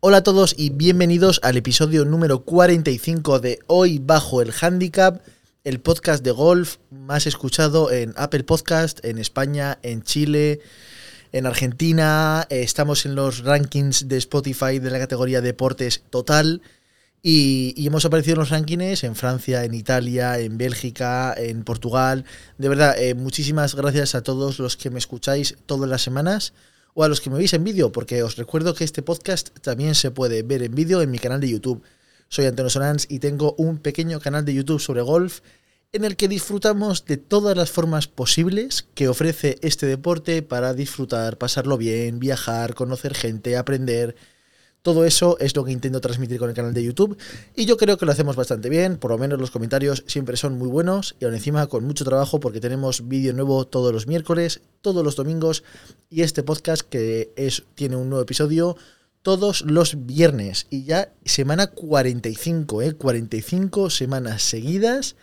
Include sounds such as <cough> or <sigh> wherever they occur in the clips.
Hola a todos y bienvenidos al episodio número 45 de Hoy Bajo el Handicap, el podcast de golf más escuchado en Apple Podcast, en España, en Chile, en Argentina. Eh, estamos en los rankings de Spotify de la categoría Deportes Total. Y, hemos aparecido en los rankings en Francia, en Italia, en Bélgica, en Portugal. De verdad, eh, muchísimas gracias a todos los que me escucháis todas las semanas o a los que me veis en vídeo, porque os recuerdo que este podcast también se puede ver en vídeo en mi canal de YouTube. Soy Antonio Solans y tengo un pequeño canal de YouTube sobre golf en el que disfrutamos de todas las formas posibles que ofrece este deporte para disfrutar, pasarlo bien, viajar, conocer gente, aprender. Todo eso es lo que intento transmitir con el canal de YouTube y yo creo que lo hacemos bastante bien, por lo menos los comentarios siempre son muy buenos y aún encima con mucho trabajo porque tenemos vídeo nuevo todos los miércoles, todos los domingos y este podcast que es tiene un nuevo episodio todos los viernes y ya semana 45, ¿eh? 45 semanas seguidas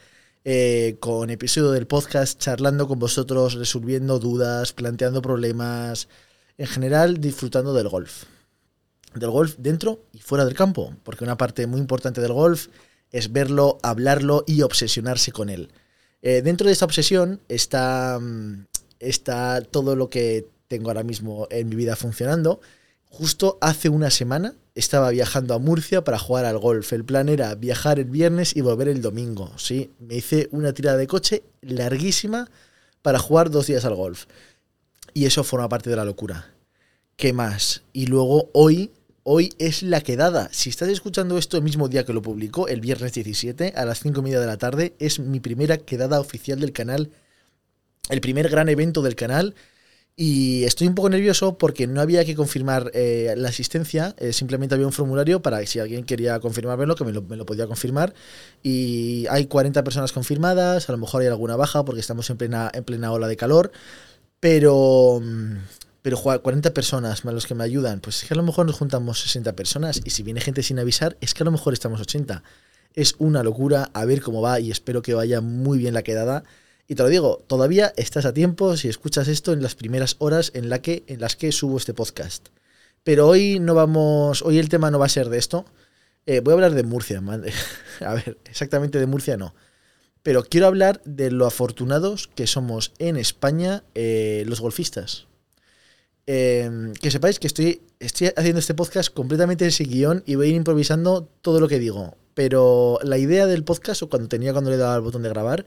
eh, con episodio del podcast charlando con vosotros, resolviendo dudas, planteando problemas, en general disfrutando del golf del golf dentro y fuera del campo, porque una parte muy importante del golf es verlo, hablarlo y obsesionarse con él. Eh, dentro de esta obsesión está, mm, está todo lo que tengo ahora mismo en mi vida funcionando. Justo hace una semana estaba viajando a Murcia para jugar al golf. El plan era viajar el viernes y volver el domingo. ¿sí? Me hice una tirada de coche larguísima para jugar dos días al golf. Y eso forma parte de la locura. ¿Qué más? Y luego hoy Hoy es la quedada. Si estás escuchando esto el mismo día que lo publicó, el viernes 17, a las 5 y media de la tarde, es mi primera quedada oficial del canal. El primer gran evento del canal. Y estoy un poco nervioso porque no había que confirmar eh, la asistencia, eh, simplemente había un formulario para si alguien quería confirmármelo, que me lo, me lo, podía confirmar. Y hay 40 personas confirmadas, a lo mejor hay alguna baja porque estamos en plena, en plena ola de calor. Pero mm, pero 40 personas más los que me ayudan, pues es que a lo mejor nos juntamos 60 personas y si viene gente sin avisar, es que a lo mejor estamos 80. Es una locura, a ver cómo va y espero que vaya muy bien la quedada. Y te lo digo, todavía estás a tiempo si escuchas esto en las primeras horas en, la que, en las que subo este podcast. Pero hoy no vamos, hoy el tema no va a ser de esto. Eh, voy a hablar de Murcia. <laughs> a ver, exactamente de Murcia no. Pero quiero hablar de lo afortunados que somos en España eh, los golfistas. Em, que sepáis que estoy, estoy haciendo este podcast completamente en ese guion y voy a ir improvisando todo lo que digo. Pero la idea del podcast, o cuando tenía cuando le daba el botón de grabar,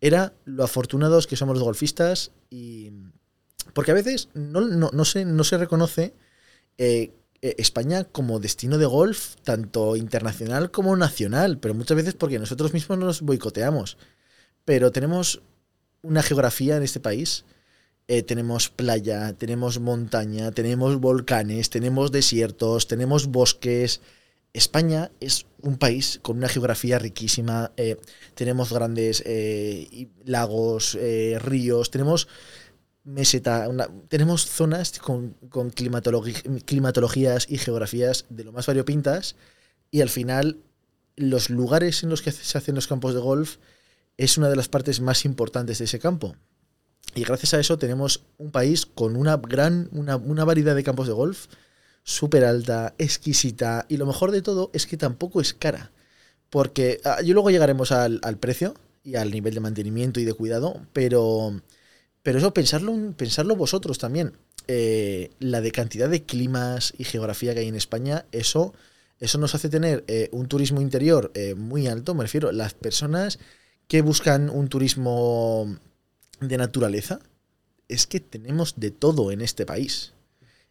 era lo afortunados que somos los golfistas. y Porque a veces no, no, se, no se reconoce eh, eh, España como destino de golf, tanto internacional como nacional, pero muchas veces porque nosotros mismos nos boicoteamos. Pero tenemos una geografía en este país eh, tenemos playa, tenemos montaña, tenemos volcanes, tenemos desiertos, tenemos bosques. España es un país con una geografía riquísima. Eh, tenemos grandes eh, lagos, ríos, tenemos meseta, tenemos zonas con, con climatologías y geografías de lo más variopintas. Y al final, los lugares en los que se hacen los campos de golf es una de las partes más importantes de ese campo. Y gracias a eso tenemos un país con una gran, una, variedad de campos de golf súper alta, exquisita. Y lo mejor de todo es que tampoco es cara. Porque ah, yo luego llegaremos al, precio y al nivel de mantenimiento y de cuidado, pero, pero eso pensarlo, pensarlo vosotros también. Eh, la de cantidad de climas y geografía que hay en España, eso, eso nos hace tener eh, un turismo interior eh, muy alto. Me refiero, las personas que buscan un turismo de naturaleza, es que tenemos de todo en este país.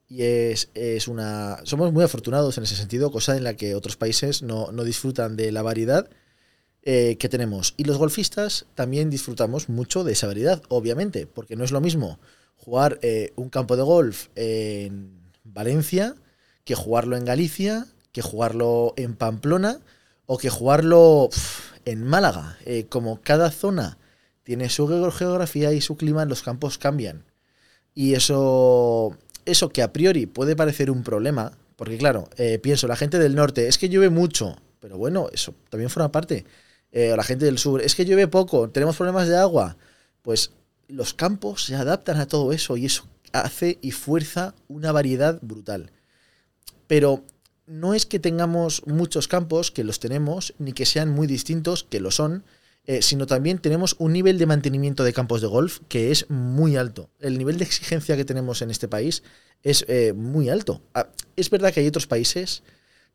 Y es, una. Somos muy afortunados en ese sentido, cosa en la que otros países no, disfrutan de la variedad eh, que tenemos. Y los golfistas también disfrutamos mucho de esa variedad, obviamente, porque no es lo mismo jugar eh, un campo de golf en Valencia que jugarlo en Galicia, que jugarlo en Pamplona o que jugarlo en Málaga. Eh, como cada zona tiene su geografía y su clima, los campos cambian. Y eso, eso que a priori puede parecer un problema, porque claro, eh, pienso, la gente del norte, es que llueve mucho, pero bueno, eso también forma parte. Eh, la gente del sur, es que llueve poco, tenemos problemas de agua. Pues los campos se adaptan a todo eso y eso hace y fuerza una variedad brutal. Pero no es que tengamos muchos campos, que los tenemos, ni que sean muy distintos, que lo son, eh, sino también tenemos un nivel de mantenimiento de campos de golf que es muy alto. El nivel de exigencia que tenemos en este país es eh, muy alto. Ah, es verdad que hay otros países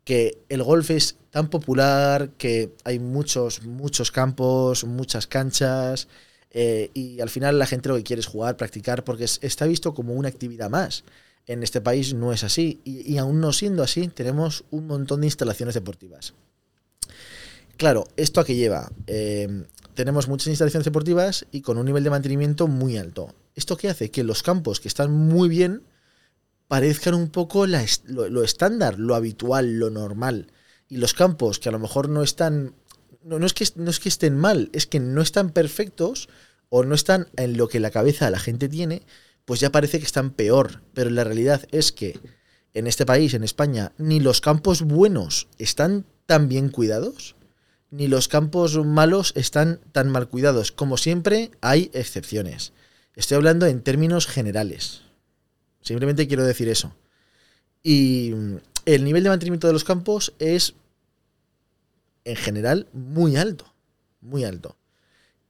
que el golf es tan popular, que hay muchos, muchos campos, muchas canchas, eh, y al final la gente lo que quiere es jugar, practicar, porque está visto como una actividad más. En este país no es así, y, aún no siendo así, tenemos un montón de instalaciones deportivas. Claro, ¿esto a qué lleva? Eh, tenemos muchas instalaciones deportivas y con un nivel de mantenimiento muy alto. ¿Esto qué hace? Que los campos que están muy bien parezcan un poco lo, estándar, lo habitual, lo normal. Y los campos que a lo mejor no están, no, es que, no es que estén mal, es que no están perfectos o no están en lo que la cabeza de la gente tiene, pues ya parece que están peor. Pero la realidad es que en este país, en España, ni los campos buenos están tan bien cuidados, ni los campos malos están tan mal cuidados. Como siempre, hay excepciones. Estoy hablando en términos generales. Simplemente quiero decir eso. Y el nivel de mantenimiento de los campos es, en general, muy alto. Muy alto.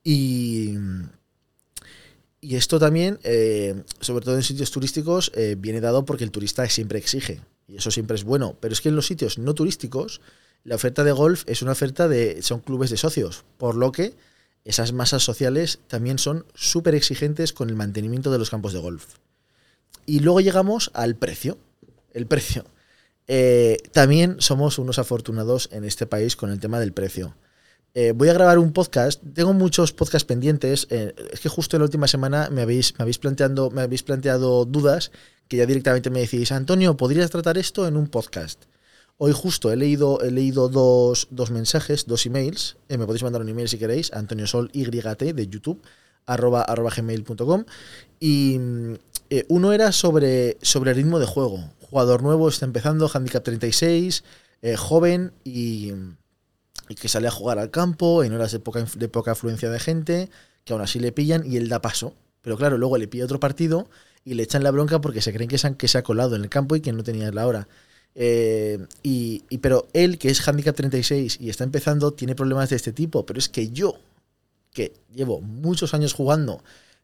Y, y esto también, eh, sobre todo en sitios turísticos, eh, viene dado porque el turista siempre exige. Y eso siempre es bueno. Pero es que en los sitios no turísticos, la oferta de golf es una oferta de. son clubes de socios. Por lo que esas masas sociales también son súper exigentes con el mantenimiento de los campos de golf. Y luego llegamos al precio. El precio. Eh, también somos unos afortunados en este país con el tema del precio. Eh, voy a grabar un podcast. Tengo muchos podcasts pendientes. Eh, es que justo en la última semana me habéis, me, habéis planteando, me habéis planteado dudas que ya directamente me decís, Antonio, ¿podrías tratar esto en un podcast? Hoy justo he leído, he leído dos, mensajes, dos emails. me podéis mandar un email si queréis, Antonio Sol YT de YouTube, arroba, arroba gmail.com. Y eh, uno era sobre, sobre ritmo de juego. Jugador nuevo, está empezando, handicap 36, eh, joven y, que sale a jugar al campo en horas de poca, de poca afluencia de gente, que aún así le pillan y él da paso. Pero claro, luego le pilla otro partido y le echan la bronca porque se creen que que se ha colado en el campo y que no tenía la hora. Eh, y, pero él, que es handicap 36 y está empezando, tiene problemas de este tipo. Pero es que yo, que llevo muchos años jugando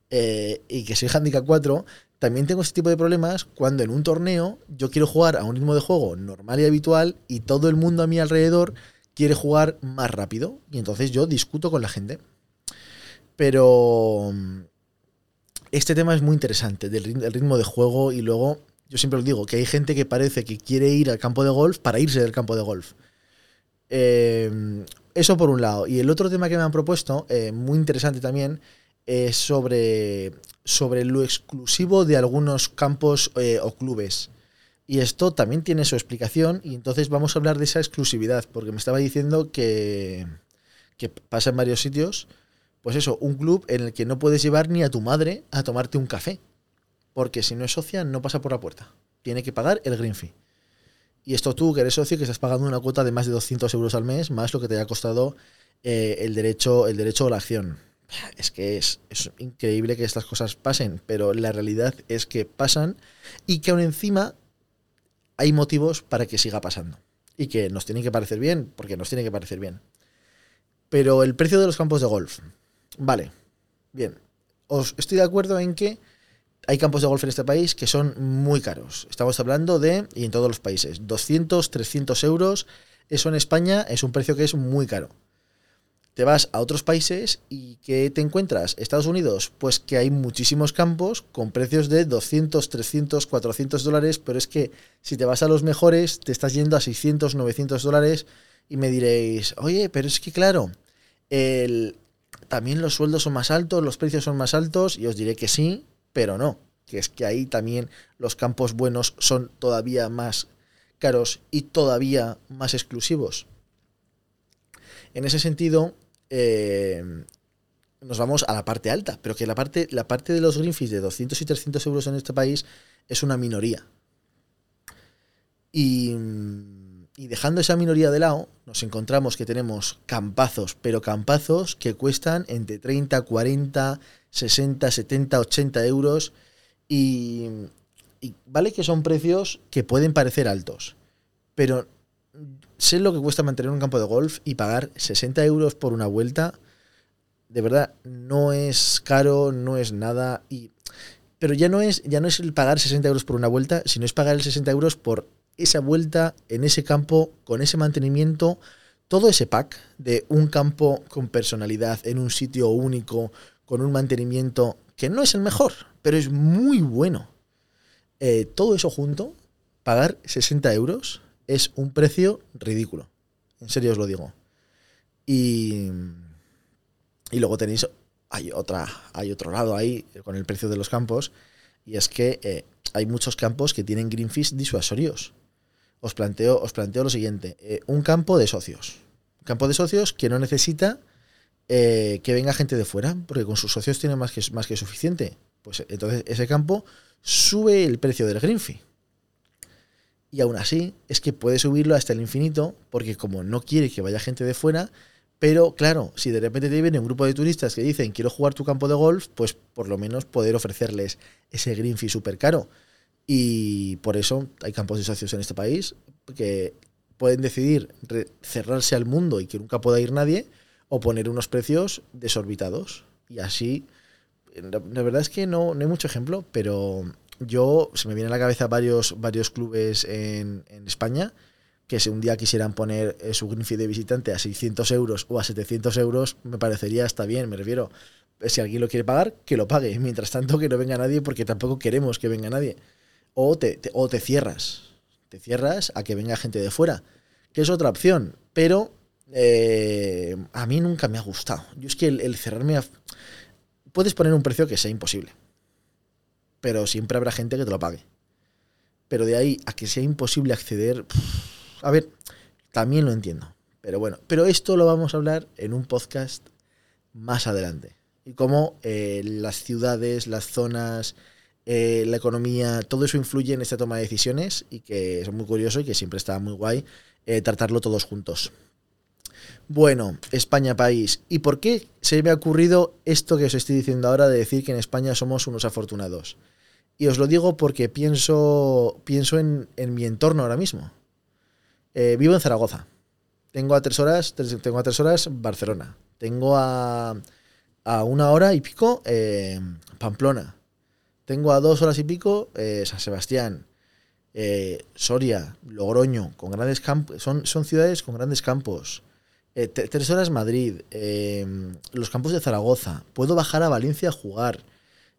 y que soy handicap 4, también tengo este tipo de problemas cuando en un torneo yo quiero jugar a un ritmo de juego normal y habitual y todo el mundo a mi alrededor quiere jugar más rápido y entonces yo discuto con la gente. Pero mm, este tema es muy interesante del ritmo de juego y luego yo siempre os digo que hay gente que parece que quiere ir al campo de golf para irse del campo de golf. Eh, eso por un lado. Y el otro tema que me han propuesto, eh, muy interesante también, es sobre sobre lo exclusivo de algunos campos eh, o clubes. Y esto también tiene su explicación y entonces vamos a hablar de esa exclusividad, porque me estaba diciendo que, que pasa en varios sitios, pues eso, un club en el que no puedes llevar ni a tu madre a tomarte un café, porque si no es socia no pasa por la puerta, tiene que pagar el green fee. Y esto tú, que eres socio, que estás pagando una cuota de más de 200 euros al mes, más lo que te haya costado eh, el, derecho, el derecho a la acción es que es, increíble que estas cosas pasen, pero la realidad es que pasan y que aún encima hay motivos para que siga pasando. Y que nos tiene que parecer bien, porque nos tiene que parecer bien. Pero el precio de los campos de golf. Vale, bien. Os estoy de acuerdo en que hay campos de golf en este país que son muy caros. Estamos hablando de, y en todos los países, 200, 300 euros. Eso en España es un precio que es muy caro te vas a otros países y ¿qué te encuentras? Estados Unidos, pues que hay muchísimos campos con precios de 200, 300, 400 dólares, pero es que si te vas a los mejores te estás yendo a 600, 900 dólares y me diréis, oye, pero es que claro, el, también los sueldos son más altos, los precios son más altos y os diré que sí, pero no, que es que ahí también los campos buenos son todavía más caros y todavía más exclusivos. En ese sentido, eh, nos vamos a la parte alta, pero que la parte, la parte de los greenfish de 200 y 300 euros en este país es una minoría. Y, y, dejando esa minoría de lado, nos encontramos que tenemos campazos, pero campazos que cuestan entre 30, 40, 60, 70, 80 euros. Y, vale que son precios que pueden parecer altos, pero sé lo que cuesta mantener un campo de golf y pagar 60 euros por una vuelta. De verdad, no es caro, no es nada. Y, pero ya no, es, ya no es el pagar 60 euros por una vuelta, sino es pagar el 60 euros por esa vuelta en ese campo, con ese mantenimiento, todo ese pack de un campo con personalidad, en un sitio único, con un mantenimiento que no es el mejor, pero es muy bueno. Eh, todo eso junto, pagar 60 euros es un precio ridículo. En serio os lo digo. Y, y luego tenéis, hay, otra, hay otro lado ahí con el precio de los campos, y es que eh, hay muchos campos que tienen green fees disuasorios. Os planteo, os planteo lo siguiente, eh, un campo de socios. Un campo de socios que no necesita eh, que venga gente de fuera, porque con sus socios tiene más que, más que suficiente. Pues entonces ese campo sube el precio del green fee. Y aún así es que puede subirlo hasta el infinito, porque como no quiere que vaya gente de fuera, pero claro, si de repente te viene un grupo de turistas que dicen quiero jugar tu campo de golf, pues por lo menos poder ofrecerles ese green fee súper caro. Y por eso hay campos de socios en este país que pueden decidir cerrarse al mundo y que nunca pueda ir nadie, o poner unos precios desorbitados. Y así, la, verdad es que no, no hay mucho ejemplo, pero yo se me vienen a la cabeza varios, varios clubes en, España que si un día quisieran poner eh, su green fee de visitante a 600 euros o a 700 euros, me parecería hasta bien, me refiero. Eh, si alguien lo quiere pagar, que lo pague. <laughs> Mientras tanto, que no venga nadie porque tampoco queremos que venga nadie. O te, o te cierras. Te cierras a que venga gente de fuera. Que es otra opción. Pero eh, a mí nunca me ha gustado. Yo es que el, cerrarme a... Puedes poner un precio que sea imposible pero siempre habrá gente que te lo pague. Pero de ahí a que sea imposible acceder, a ver, también lo entiendo. Pero bueno, pero esto lo vamos a hablar en un podcast más adelante. Y cómo eh, las ciudades, las zonas, eh, la economía, todo eso influye en esta toma de decisiones y que es muy curioso y que siempre está muy guay eh, tratarlo todos juntos. Bueno, España país. ¿Y por qué se me ha ocurrido esto que os estoy diciendo ahora de decir que en España somos unos afortunados? Y os lo digo porque pienso, pienso en, mi entorno ahora mismo. Eh, vivo en Zaragoza. Tengo a tres horas, tengo a tres horas Barcelona. Tengo a, a una hora y pico eh, Pamplona. Tengo a dos horas y pico eh, San Sebastián. Soria, Logroño, con grandes campos. Son, son ciudades con grandes campos. Tres horas Madrid. los campos de Zaragoza. Puedo bajar a Valencia a jugar.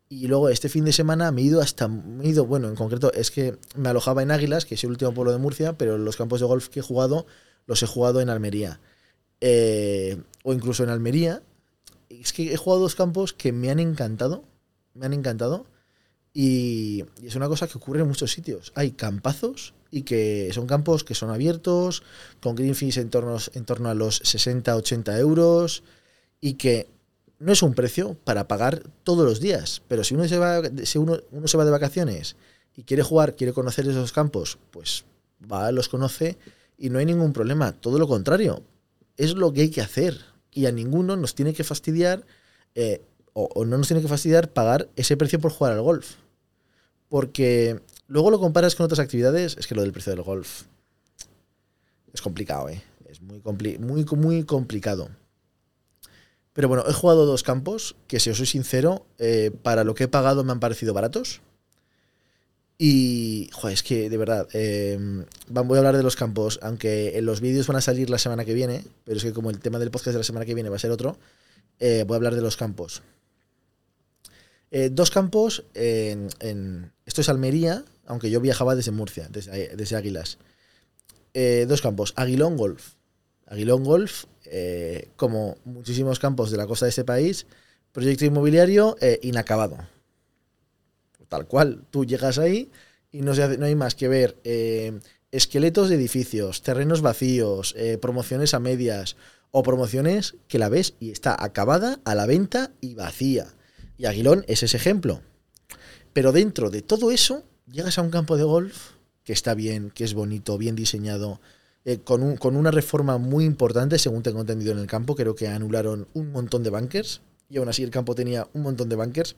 Y luego este fin de semana me he ido hasta, me he ido, bueno, en concreto es que me alojaba en Águilas, que es el último pueblo de Murcia, pero los campos de golf que he jugado los he jugado en Almería. Eh, o incluso en Almería. Es que he jugado dos campos que me han encantado, me han encantado. Y, es una cosa que ocurre en muchos sitios. Hay campazos y que son campos que son abiertos, con green fees en torno, a los 60-80 euros y que no es un precio para pagar todos los días, pero si uno se va, si uno, se va de vacaciones y quiere jugar, quiere conocer esos campos, pues va, los conoce y no hay ningún problema. Todo lo contrario, es lo que hay que hacer y a ninguno nos tiene que fastidiar eh, o, no nos tiene que fastidiar pagar ese precio por jugar al golf. Porque luego lo comparas con otras actividades, es que lo del precio del golf es complicado, ¿eh? Es muy, complicado. Pero bueno, he jugado dos campos que, si os soy sincero, eh, para lo que he pagado me han parecido baratos. Y, es que de verdad, em, voy a hablar de los campos, aunque los vídeos van a salir la semana que viene, pero es que como el tema del podcast de la semana que viene va a ser otro, eh, voy a hablar de los campos. Eh, dos campos, en, esto es Almería, aunque yo viajaba desde Murcia, desde, Águilas. dos campos, Aguilón Golf. Aguilón Golf eh, como muchísimos campos de la costa de este país, proyecto inmobiliario eh, inacabado. Tal cual, tú llegas ahí y no, no hay más que ver eh, esqueletos de edificios, terrenos vacíos, promociones a medias o promociones que la ves y está acabada, a la venta y vacía. Y Aguilón es ese ejemplo. Pero dentro de todo eso, llegas a un campo de golf que está bien, que es bonito, bien diseñado, eh, con, un, con, una reforma muy importante, según tengo entendido en el campo. Creo que anularon un montón de bunkers y aún así el campo tenía un montón de bunkers.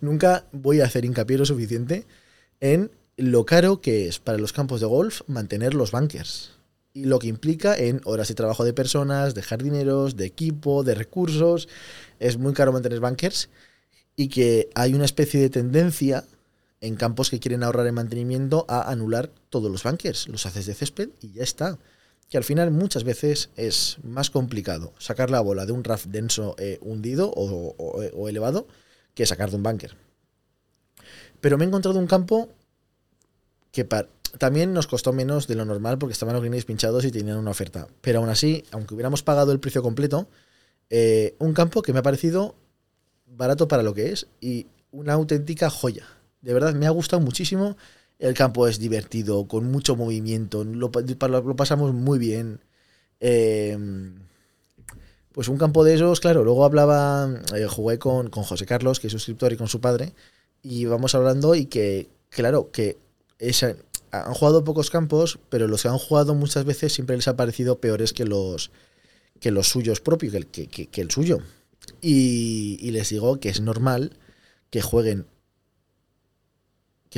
Nunca voy a hacer hincapié lo suficiente en lo caro que es para los campos de golf mantener los bunkers. Y lo que implica en horas de trabajo de personas, de jardineros, de equipo, de recursos. Es muy caro mantener bunkers. Y que hay una especie de tendencia en campos que quieren ahorrar en mantenimiento a anular todos los bunkers. Los haces de césped y ya está. Que al final muchas veces es más complicado sacar la bola de un raft denso eh, hundido o, elevado que sacar de un bunker. Pero me he encontrado un campo que también nos costó menos de lo normal porque estaban los greens pinchados y tenían una oferta. Pero aún así, aunque hubiéramos pagado el precio completo, eh, un campo que me ha parecido barato para lo que es y una auténtica joya. De verdad, me ha gustado muchísimo. El campo es divertido, con mucho movimiento, lo, pasamos muy bien. Em, pues un campo de esos, claro, luego hablaba, eh, jugué con, José Carlos, que es suscriptor, y con su padre, y vamos hablando y que, claro, que han jugado pocos campos, pero los que han jugado muchas veces siempre les ha parecido peores que los, que los suyos propios, que, el suyo. Y, les digo que es normal que jueguen.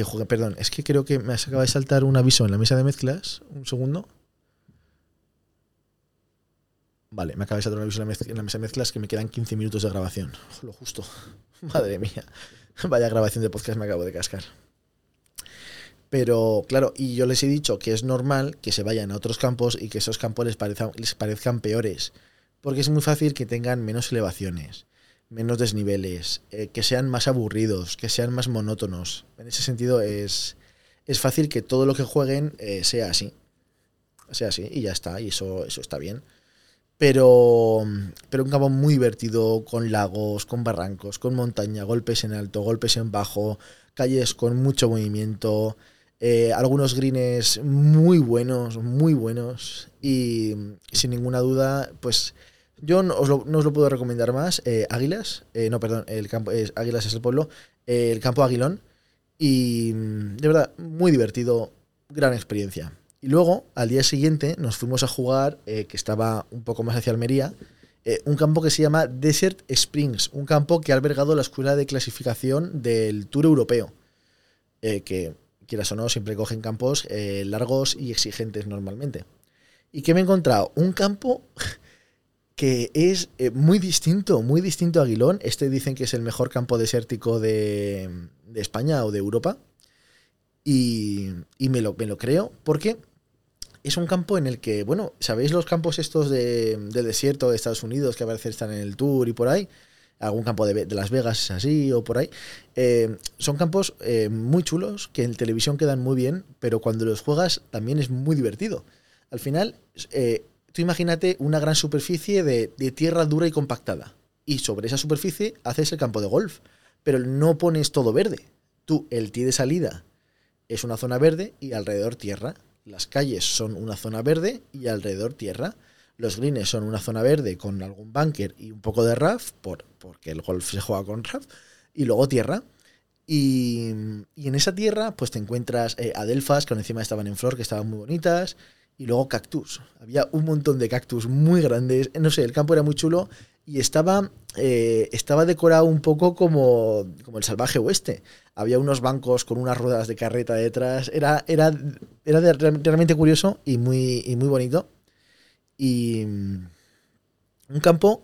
Perdón, es que creo que me acaba de saltar un aviso en la mesa de mezclas. Un segundo. Vale, me acaba de saltar un aviso en la, mesa de mezclas que me quedan 15 minutos de grabación. Lo justo. <laughs> Madre mía. Vaya grabación de podcast me acabo de cascar. Pero claro, y yo les he dicho que es normal que se vayan a otros campos y que esos campos les parezcan peores. Porque es muy fácil que tengan menos elevaciones, menos desniveles, eh, que sean más aburridos, que sean más monótonos. En ese sentido es, es fácil que todo lo que jueguen eh, sea así. Sea así y ya está, y eso, eso está bien. Pero, pero un campo muy divertido, con lagos, con barrancos, con montaña, golpes en alto, golpes en bajo, calles con mucho movimiento. Eh, algunos greens muy buenos, muy buenos. Y sin ninguna duda, pues yo no os lo, puedo recomendar más. Eh, Águilas, eh, no, perdón, el campo es Águilas es el pueblo. el campo Aguilón. Y de verdad, muy divertido, gran experiencia. Y luego, al día siguiente, nos fuimos a jugar, que estaba un poco más hacia Almería, un campo que se llama Desert Springs, un campo que ha albergado la escuela de clasificación del Tour Europeo. que quieras o no, siempre cogen campos eh, largos y exigentes normalmente. ¿Y qué me he encontrado? Un campo que es eh, muy distinto, muy distinto a Aguilón. Este dicen que es el mejor campo desértico de, España o de Europa. Y, me, lo, me, lo, creo porque es un campo en el que, bueno, ¿sabéis los campos estos de, de desierto de Estados Unidos que a veces están en el tour y por ahí? algún campo de, Las Vegas así o por ahí. Eh, son campos eh, muy chulos que en televisión quedan muy bien, pero cuando los juegas también es muy divertido. Al final, eh, tú imagínate una gran superficie de, tierra dura y compactada. Y sobre esa superficie haces el campo de golf, pero no pones todo verde. Tú, el tee de salida es una zona verde y alrededor tierra. Las calles son una zona verde y alrededor tierra. Los greens son una zona verde con algún bunker y un poco de RAF, por, porque el golf se juega con RAF, y luego tierra. Y, en esa tierra, pues te encuentras eh, adelfas que encima estaban en flor, que estaban muy bonitas, y luego cactus. Había un montón de cactus muy grandes. No sé, el campo era muy chulo y estaba, eh, estaba decorado un poco como, como el salvaje oeste. Había unos bancos con unas ruedas de carreta detrás. Era, era, era realmente curioso y muy, y muy bonito. Y mm, un campo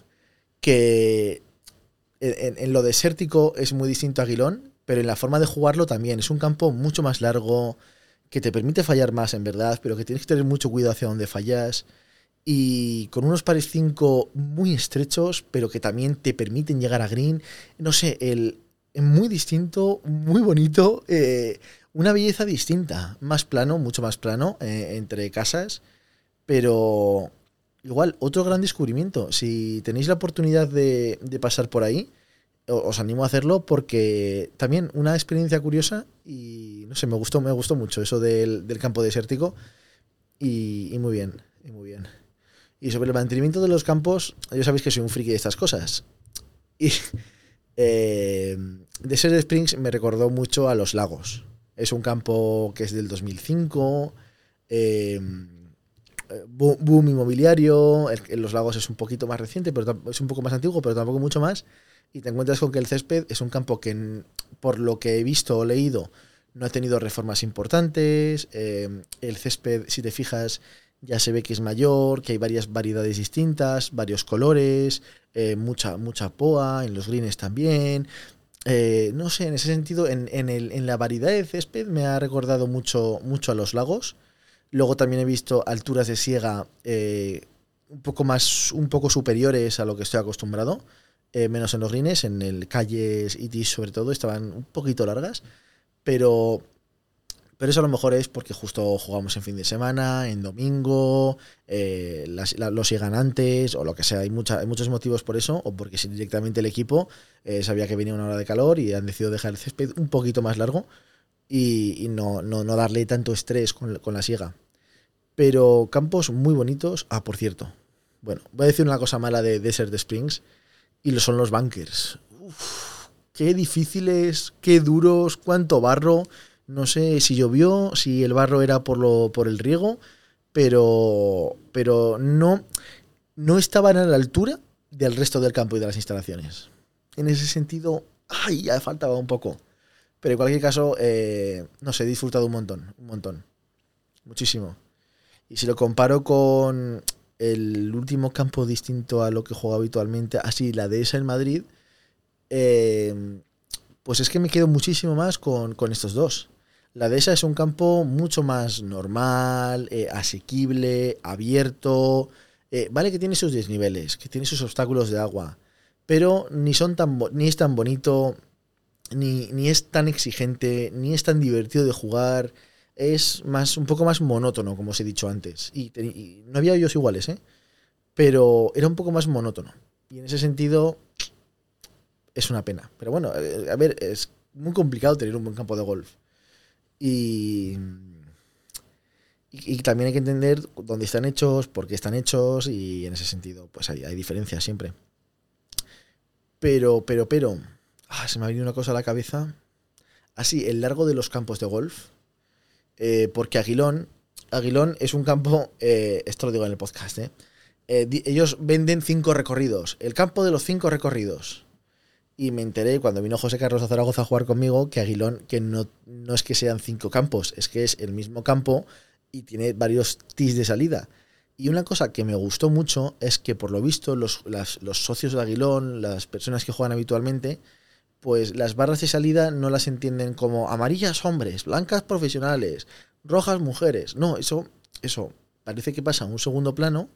que en, lo desértico es muy distinto a Aguilón, pero en la forma de jugarlo también. Es un campo mucho más largo, que te permite fallar más en verdad, pero que tienes que tener mucho cuidado hacia donde fallas. Y con unos pares 5 muy estrechos, pero que también te permiten llegar a green. No sé, el, muy distinto, muy bonito, eh, una belleza distinta, más plano, mucho más plano eh, entre casas, pero igual, otro gran descubrimiento. Si tenéis la oportunidad de, pasar por ahí, os animo a hacerlo porque también una experiencia curiosa y no sé, me gustó, me gustó mucho eso del, campo desértico y, muy bien, y muy bien. Y sobre el mantenimiento de los campos, ya sabéis que soy un friki de estas cosas. Y <laughs> eh, Desert Springs me recordó mucho a los lagos. Es un campo que es del 2005. Eh, boom inmobiliario, en los lagos es un poquito más reciente, pero es un poco más antiguo, pero tampoco mucho más. Y te encuentras con que el césped es un campo que, por lo que he visto o leído, no ha tenido reformas importantes, eh, el césped, si te fijas, ya se ve que es mayor, que hay varias variedades distintas, varios colores, eh, mucha, mucha poa, en los greens también. Eh, no sé, en ese sentido, en, el, en, la variedad de césped me ha recordado mucho, mucho a los lagos. Luego también he visto alturas de siega un poco más, un poco superiores a lo que estoy acostumbrado, eh, menos en los greens, en el calles y sobre todo estaban un poquito largas, pero, pero eso a lo mejor es porque justo jugamos en fin de semana, en domingo, eh, los llegan antes o lo que sea, hay, hay muchos motivos por eso, o porque si directamente el equipo eh, sabía que venía una hora de calor y han decidido dejar el césped un poquito más largo y, no, no, no, darle tanto estrés con, con la siega. Pero campos muy bonitos. Ah, por cierto. Bueno, voy a decir una cosa mala de Desert Springs. Y lo son los bunkers. Qué difíciles, qué duros, cuánto barro. No sé si llovió, si el barro era por, lo, por el riego. Pero, pero no, no estaban a la altura del resto del campo y de las instalaciones. En ese sentido, ay, ya faltaba un poco. Pero en cualquier caso, eh, no sé, he disfrutado un montón, un montón. Muchísimo. Y si lo comparo con el último campo distinto a lo que juego habitualmente, así la de esa en Madrid, eh, pues es que me quedo muchísimo más con, estos dos. La de esa es un campo mucho más normal, eh, asequible, abierto. Eh, vale que tiene sus desniveles, que tiene sus obstáculos de agua, pero ni, son tan ni es tan bonito, ni, ni es tan exigente, ni es tan divertido de jugar es más un poco más monótono, como os he dicho antes. Y, no había hoyos iguales, ¿eh? Pero era un poco más monótono. Y en ese sentido es una pena. Pero bueno, eh, a ver, es muy complicado tener un buen campo de golf. Y, y, también hay que entender dónde están hechos, por qué están hechos, y en ese sentido, pues hay, hay diferencias siempre. Pero, pero, pero, ah, se me ha venido una cosa a la cabeza. Así, el largo de los campos de golf eh, porque Aguilón, Aguilón es un campo, eh, esto lo digo en el podcast, eh, ellos venden cinco recorridos, el campo de los cinco recorridos. Y me enteré cuando vino José Carlos a Zaragoza a jugar conmigo que Aguilón, que no, no es que sean cinco campos, es que es el mismo campo y tiene varios tis de salida. Y una cosa que me gustó mucho es que por lo visto los, los socios de Aguilón, las personas que juegan habitualmente, pues las barras de salida no las entienden como amarillas hombres, blancas profesionales, rojas mujeres. No, eso, eso parece que pasa a un segundo plano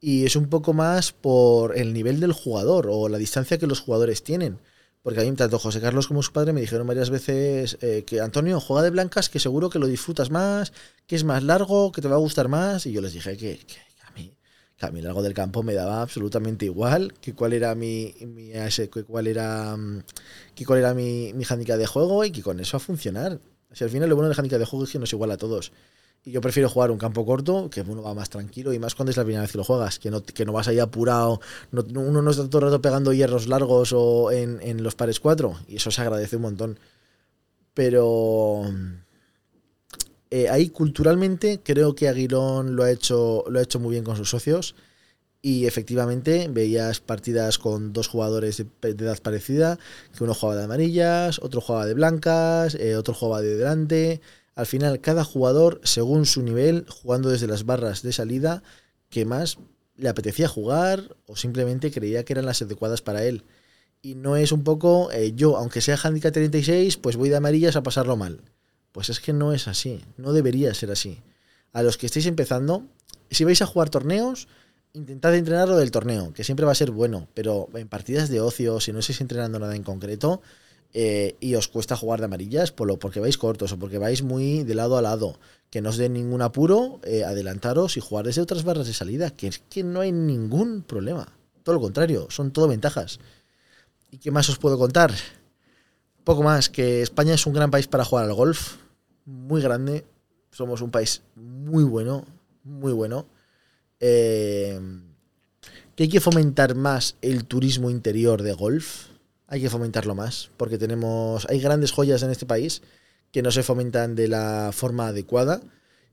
y es un poco más por el nivel del jugador o la distancia que los jugadores tienen. Porque a mí, tanto José Carlos como su padre me dijeron varias veces eh, que Antonio juega de blancas, que seguro que lo disfrutas más, que es más largo, que te va a gustar más. Y yo les dije que a mí largo del campo me daba absolutamente igual que cuál era mi, mi que cuál era mm, que cuál era mi, mi handicap de juego y que con eso a funcionar. Si al final lo bueno del handicap de juego es que no es igual a todos. Y yo prefiero jugar un campo corto, que uno va más tranquilo, y más cuando es la primera vez que lo juegas, que no, que no vas ahí apurado, uno no está todo el rato pegando hierros largos o en, en los pares 4, y eso se agradece un montón. Pero eh, ahí culturalmente creo que Aguilón lo ha hecho, lo ha hecho muy bien con sus socios. Y efectivamente veías partidas con dos jugadores de, edad parecida, que uno jugaba de amarillas, otro jugaba de blancas, eh, otro jugaba de delante. Al final, cada jugador, según su nivel, jugando desde las barras de salida, que más le apetecía jugar o simplemente creía que eran las adecuadas para él. Y no es un poco, eh, yo, aunque sea handicap 36, pues voy de amarillas a pasarlo mal. Pues es que no es así, no debería ser así. A los que estéis empezando, si vais a jugar torneos, intentad entrenar lo del torneo, que siempre va a ser bueno, pero en partidas de ocio, si no estáis entrenando nada en concreto eh, y os cuesta jugar de amarillas, por lo, porque vais cortos o porque vais muy de lado a lado, que no os dé ningún apuro, eh, adelantaros y jugar desde otras barras de salida, que es que no hay ningún problema. Todo lo contrario, son todo ventajas. ¿Y qué más os puedo contar? Poco más, que España es un gran país para jugar al golf, muy grande, somos un país muy bueno, muy bueno. Eh, que hay que fomentar más el turismo interior de golf, hay que fomentarlo más, porque tenemos, hay grandes joyas en este país que no se fomentan de la forma adecuada.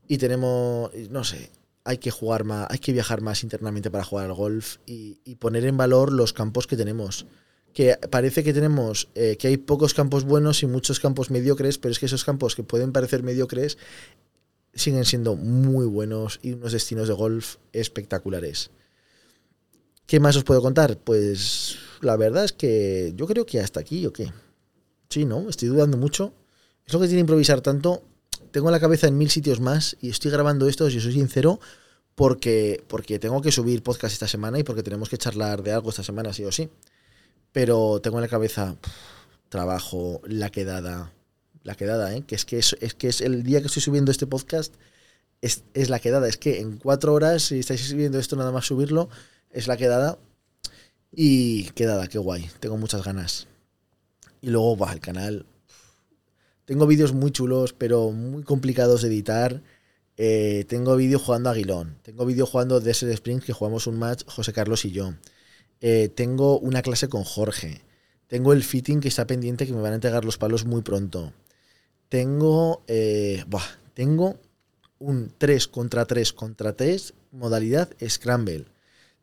Y tenemos, no sé, hay que jugar más, hay que viajar más internamente para jugar al golf y, y poner en valor los campos que tenemos que parece que tenemos, eh, que hay pocos campos buenos y muchos campos mediocres, pero es que esos campos que pueden parecer mediocres siguen siendo muy buenos y unos destinos de golf espectaculares. ¿Qué más os puedo contar? Pues la verdad es que yo creo que hasta aquí o qué. Sí, ¿no? Estoy dudando mucho. Es lo que tiene improvisar tanto. Tengo la cabeza en mil sitios más y estoy grabando esto, si soy sincero, porque, porque tengo que subir podcast esta semana y porque tenemos que charlar de algo esta semana, sí o sí. Pero tengo en la cabeza trabajo, la quedada, la quedada, ¿eh? que es que es, que es el día que estoy subiendo este podcast, es, es la quedada. Es que en cuatro horas, si estáis subiendo esto nada más subirlo, es la quedada. Y quedada, qué guay. Tengo muchas ganas. Y luego, va, el canal. Tengo vídeos muy chulos, pero muy complicados de editar. Eh, tengo vídeo jugando a Aguilón. Tengo vídeo jugando Desert Springs, que jugamos un match José Carlos y yo. Eh, tengo una clase con Jorge. Tengo el fitting que está pendiente, que me van a entregar los palos muy pronto. Tengo. Eh, tengo un 3 contra 3 contra 3, modalidad Scramble.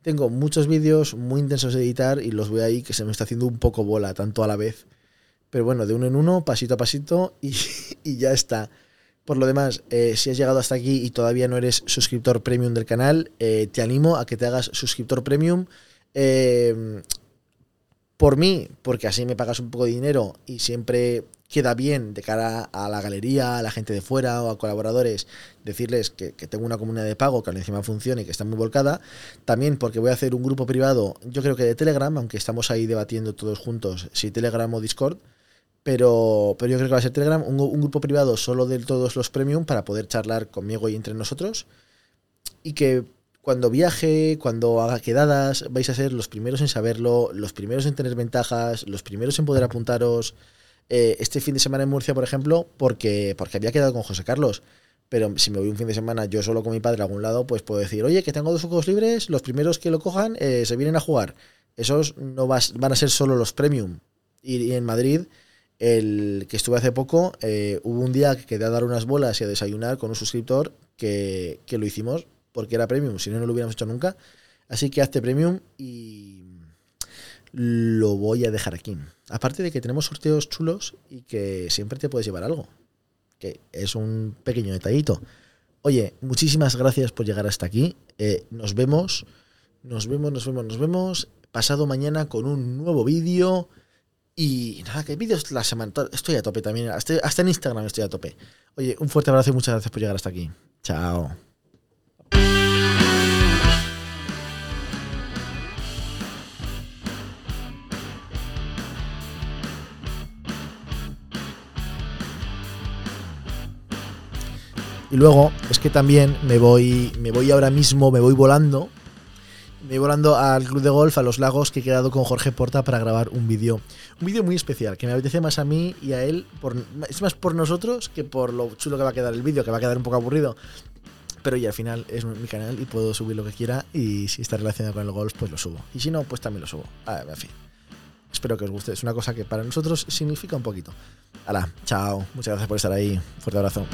Tengo muchos vídeos muy intensos de editar y los voy ahí que se me está haciendo un poco bola, tanto a la vez. Pero bueno, de uno en uno, pasito a pasito y, <laughs> ya está. Por lo demás, eh, si has llegado hasta aquí y todavía no eres suscriptor premium del canal, te animo a que te hagas suscriptor premium. Eh, por mí, porque así me pagas un poco de dinero y siempre queda bien de cara a la galería, a la gente de fuera o a colaboradores, decirles que, tengo una comunidad de pago que encima funciona y que está muy volcada. También porque voy a hacer un grupo privado, yo creo que de Telegram, aunque estamos ahí debatiendo todos juntos si Telegram o Discord. Pero, pero yo creo que va a ser Telegram, un, un grupo privado solo de todos los premium para poder charlar conmigo y entre nosotros. Y que cuando viaje, cuando haga quedadas, vais a ser los primeros en saberlo, los primeros en tener ventajas, los primeros en poder apuntaros. Eh, este fin de semana en Murcia, por ejemplo, porque, porque había quedado con José Carlos. Pero si me voy un fin de semana yo solo con mi padre a algún lado, pues puedo decir, oye, que tengo dos juegos libres, los primeros que lo cojan eh, se vienen a jugar. Esos no van a ser solo los premium. Y, en Madrid, el que estuve hace poco, eh, hubo un día que quedé a dar unas bolas y a desayunar con un suscriptor que, que lo hicimos porque era premium, si no, no lo hubiéramos hecho nunca. Así que hazte premium y lo voy a dejar aquí. Aparte de que tenemos sorteos chulos y que siempre te puedes llevar algo. Que es un pequeño detallito. Oye, muchísimas gracias por llegar hasta aquí. Eh, nos vemos, nos vemos, nos vemos, nos vemos. Pasado mañana con un nuevo vídeo. Y nada, que vídeos la semana. Estoy a tope también. Hasta, hasta en Instagram estoy a tope. Oye, un fuerte abrazo y muchas gracias por llegar hasta aquí. Chao. Y luego es que también me voy, me voy ahora mismo, me voy volando. Me voy volando al club de golf, a los lagos, que he quedado con Jorge Porta para grabar un vídeo. Un vídeo muy especial, que me apetece más a mí y a él. Por, es más por nosotros que por lo chulo que va a quedar el vídeo, que va a quedar un poco aburrido. Pero ya al final es mi canal y puedo subir lo que quiera. Y si está relacionado con el golf, pues lo subo. Y si no, pues también lo subo. A ver, en fin. Espero que os guste. Es una cosa que para nosotros significa un poquito. Hala, chao. Muchas gracias por estar ahí. Fuerte abrazo.